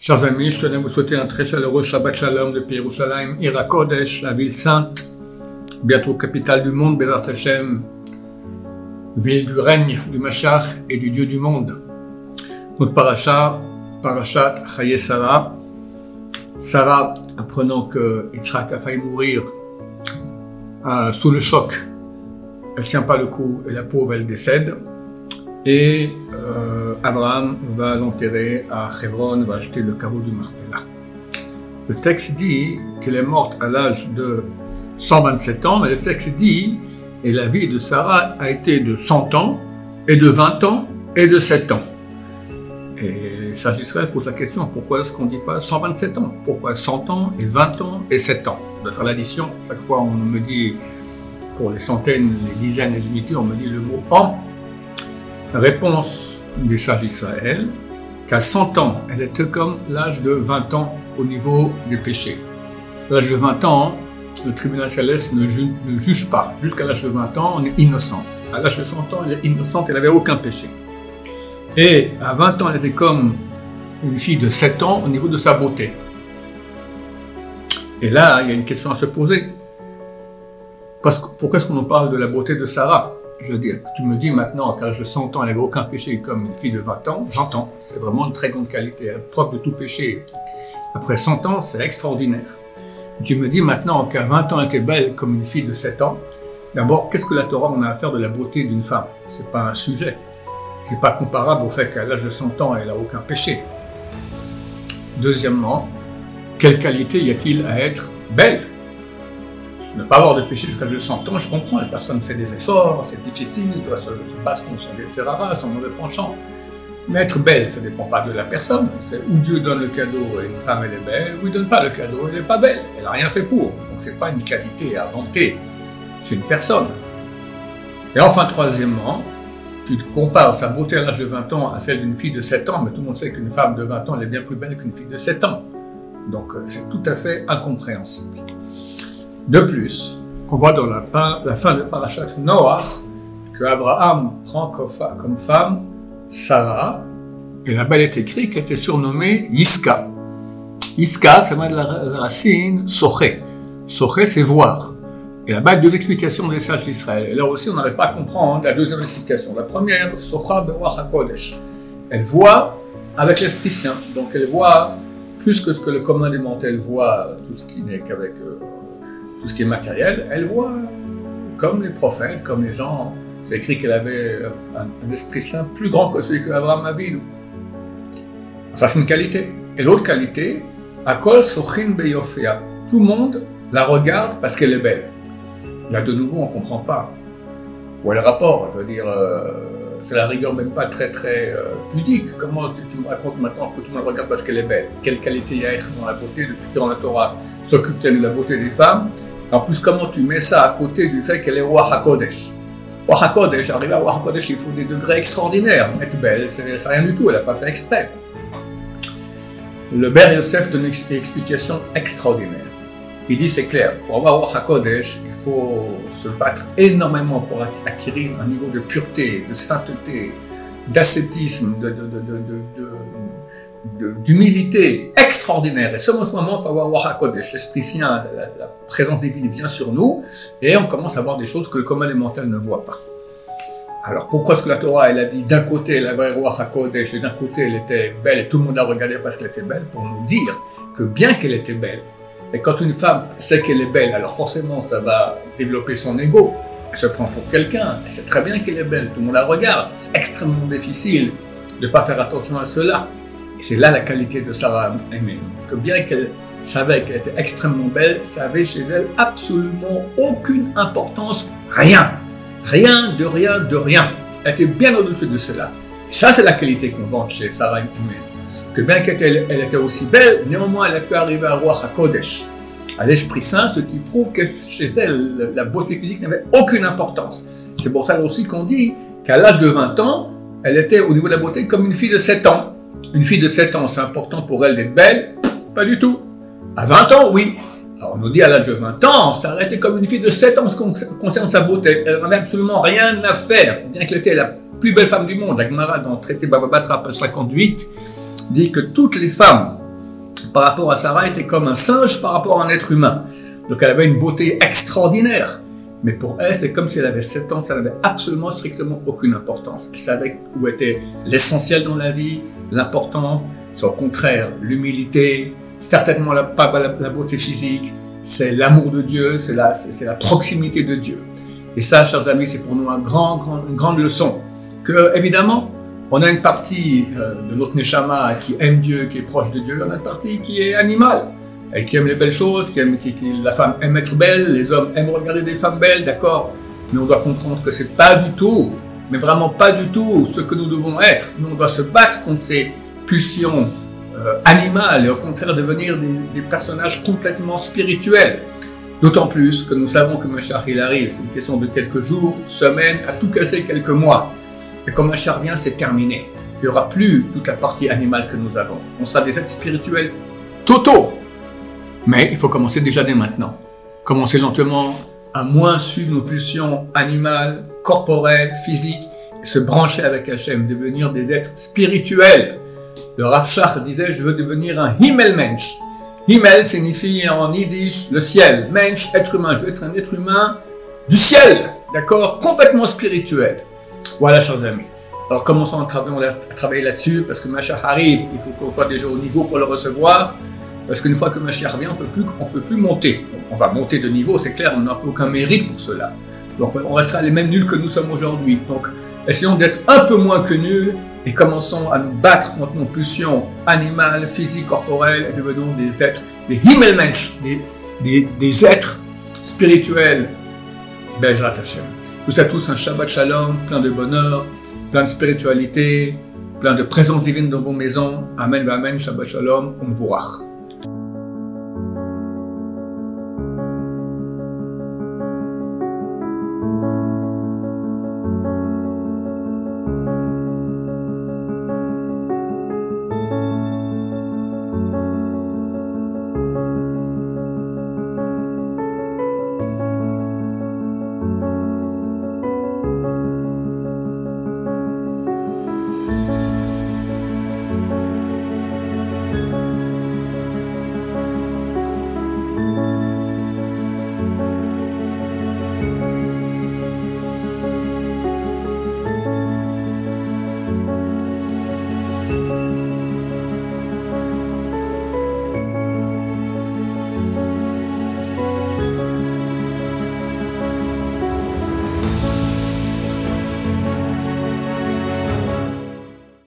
Chers amis, je tenais à vous souhaiter un très chaleureux Shabbat Shalom depuis Yerushalayim, Ira Kodesh, la ville sainte, bientôt capitale du monde, Bézat Hashem, ville du règne du Machar et du Dieu du monde. Notre paracha, parachat Chaye Sarah. Sarah, apprenant que Yitzhak a failli mourir euh, sous le choc, elle ne tient pas le coup et la pauvre, elle décède. Et euh, Abraham va l'enterrer à Hebron, va acheter le caveau du Marpella. Le texte dit qu'elle est morte à l'âge de 127 ans, mais le texte dit et la vie de Sarah a été de 100 ans, et de 20 ans, et de 7 ans. Et les sages d'Israël posent la question pourquoi est-ce qu'on ne dit pas 127 ans? Pourquoi 100 ans, et 20 ans, et 7 ans? On va faire l'addition. Chaque fois, on me dit, pour les centaines, les dizaines, les unités, on me dit le mot an. Réponse des sages d'Israël qu'à 100 ans, elle était comme l'âge de 20 ans au niveau des péchés. L'âge de 20 ans, le tribunal céleste ne, juge pas. Jusqu'à l'âge de 20 ans, on est innocent. À l'âge de 100 ans, elle est innocente, elle n'avait aucun péché. Et à 20 ans, elle était comme une fille de 7 ans au niveau de sa beauté. Et là, il y a une question à se poser. Pourquoi est-ce qu'on parle de la beauté de Sarah? Je veux dire, tu me dis maintenant l'âge de 100 ans, elle n'avait aucun péché comme une fille de 20 ans, j'entends. C'est vraiment une très grande qualité, elle est propre de tout péché. Après 100 ans, c'est extraordinaire. Tu me dis maintenant qu'à 20 ans, elle était belle comme une fille de 7 ans. D'abord, qu'est-ce que la Torah en a à faire de la beauté d'une femme? C'est pas un sujet. C'est pas comparable au fait qu'à l'âge de 100 ans, elle a aucun péché. Deuxièmement, quelle qualité y a-t-il à être belle? Ne pas avoir de péché jusqu'à l'âge de 100 ans, je comprends, la personne fait des efforts, c'est difficile, elle doit se, battre contre son son mauvais penchant. Mais être belle, ça ne dépend pas de la personne. C'est Dieu donne le cadeau et une femme elle est belle, ou il donne pas le cadeau, elle n'est pas belle. Elle n'a rien fait pour. Donc c'est pas une qualité à vanter chez une personne. Et enfin, troisièmement, tu compares sa beauté à l'âge de 20 ans à celle d'une fille de 7 ans, mais tout le monde sait qu'une femme de 20 ans elle est bien plus belle qu'une fille de 7 ans. Donc c'est tout à fait incompréhensible. De plus, on voit dans la, fin de Parashat Noah que Abraham prend comme femme Sarah, et là-bas il est écrit qu'elle était surnommée Yiska. Yiska, ça vient de la racine Soché. Soché, c'est voir. Et là-bas, deux explications des sages d'Israël. Et là aussi, on n'arrive pas à comprendre la deuxième explication. La première, Socha Bewach. Elle voit avec l'Esprit Saint. Donc elle voit plus que ce que le commun des mortels voit, tout ce qui n'est qu'avec euh, tout ce qui est matériel. Elle voit comme les prophètes, comme les gens c'est écrit qu'elle avait un, esprit saint plus grand que celui qu'Abraham avait. Ça, c'est une qualité. Et l'autre qualité, Akol Sochin Beyofia. Tout le monde la regarde parce qu'elle est belle. Là, de nouveau, on ne comprend pas. Où est le rapport Je veux dire, euh, c'est la rigueur même pas très très euh, pudique. Comment tu, me racontes maintenant que tout le monde regarde parce qu'elle est belle? Quelle qualité y a à être dans la beauté Depuis que dans la Torah s'occupe-t-elle de la beauté des femmes? En plus, comment tu mets ça à côté du fait qu'elle est roi HaKodesh? Wahakodesh, arrivé à Wahakodesh, il faut des degrés extraordinaires. Mais belle, c'est rien du tout, elle n'a pas fait exprès. Le Ber Yosef donne une explication extraordinaire. Il dit c'est clair, pour avoir Wahakodesh, il faut se battre énormément pour acquérir un niveau de pureté, de sainteté, d'ascétisme, de, d'humilité extraordinaire. Et ce moment, va avoir l'Esprit Saint, la, présence divine vient sur nous, et on commence à voir des choses que le commun mental ne voit pas. Alors pourquoi est-ce que la Torah, elle a dit d'un côté elle avait roi HaKodesh, et d'un côté elle était belle, et tout le monde la regardait parce qu'elle était belle, pour nous dire que bien qu'elle était belle, et quand une femme sait qu'elle est belle, alors forcément ça va développer son ego, elle se prend pour quelqu'un, elle sait très bien qu'elle est belle, tout le monde la regarde, c'est extrêmement difficile de ne pas faire attention à cela. Et c'est là la qualité de Sarah aimée. Que bien qu'elle savait qu'elle était extrêmement belle, ça avait chez elle absolument aucune importance, rien. Rien, de rien, de rien. Elle était bien au-dessus de cela. Et ça, c'est la qualité qu'on vante chez Sarah humaine. Que bien qu'elle elle était aussi belle, néanmoins, elle pu arriver à roi Kodesh, à l'Esprit Saint, ce qui prouve que chez elle, la beauté physique n'avait aucune importance. C'est pour ça aussi qu'on dit qu'à l'âge de 20 ans, elle était au niveau de la beauté comme une fille de 7 ans. Une fille de 7 ans, c'est important pour elle d'être belle? Pas du tout. À 20 ans, oui. Alors on nous dit à l'âge de 20 ans, ça aurait été comme une fille de 7 ans en ce qui concerne sa beauté. Elle n'avait absolument rien à faire, bien qu'elle était la plus belle femme du monde. Agmara, dans le traité Bababatra, page 58, dit que toutes les femmes par rapport à Sarah était comme un singe par rapport à un être humain. Donc elle avait une beauté extraordinaire. Mais pour elle, c'est comme si elle avait 7 ans, ça n'avait absolument strictement aucune importance. Elle savait où était l'essentiel dans la vie, l'important, c'est au contraire l'humilité, certainement pas la, beauté physique, c'est l'amour de Dieu, c'est la, la proximité de Dieu. Et ça, chers amis, c'est pour nous un grand, grand, une grande leçon. Que, évidemment, on a une partie euh, de notre Neshama qui aime Dieu, qui est proche de Dieu, on a une partie qui est animale, elle qui aime les belles choses, qui aime, qui, la femme aime être belle, les hommes aiment regarder des femmes belles, d'accord Mais on doit comprendre que c'est pas du tout, mais vraiment pas du tout ce que nous devons être. Nous, on doit se battre contre ces pulsions euh, animales et au contraire devenir des, des personnages complètement spirituels. D'autant plus que nous savons que Machar il arrive, c'est une question de quelques jours, semaines, à tout casser quelques mois. Et quand Machar vient, c'est terminé. Il n'y aura plus toute la partie animale que nous avons. On sera des êtres spirituels totaux. Mais il faut commencer déjà dès maintenant. Commencer lentement à moins suivre nos pulsions animales, corporelles, physiques, et se brancher avec Hachem, devenir des êtres spirituels. Le Rav disait, je veux devenir un Himmelmensch. Himmel signifie en yiddish le ciel. Mensch, être humain. Je veux être un être humain du ciel. D'accord? Complètement spirituel. Voilà, chers amis. Alors commençons à travailler, là-dessus, parce que Mashiach arrive, il faut qu'on soit déjà au niveau pour le recevoir, parce qu'une fois que Mashiach revient, on peut plus, on peut plus monter. On va monter de niveau, c'est clair, on n'a aucun mérite pour cela. Donc on restera les mêmes nuls que nous sommes aujourd'hui. Donc essayons d'être un peu moins que nuls et commençons à nous battre contre nos pulsions animales, physiques, corporelles et devenons des êtres, des Himmelmensch, des, des, des êtres spirituels. Bezrat Hashem. Vous souhaite tous un Shabbat Shalom, plein de bonheur, plein de spiritualité, plein de présence divine dans vos maisons. Amen, Amen, Shabbat Shalom, Umvurach.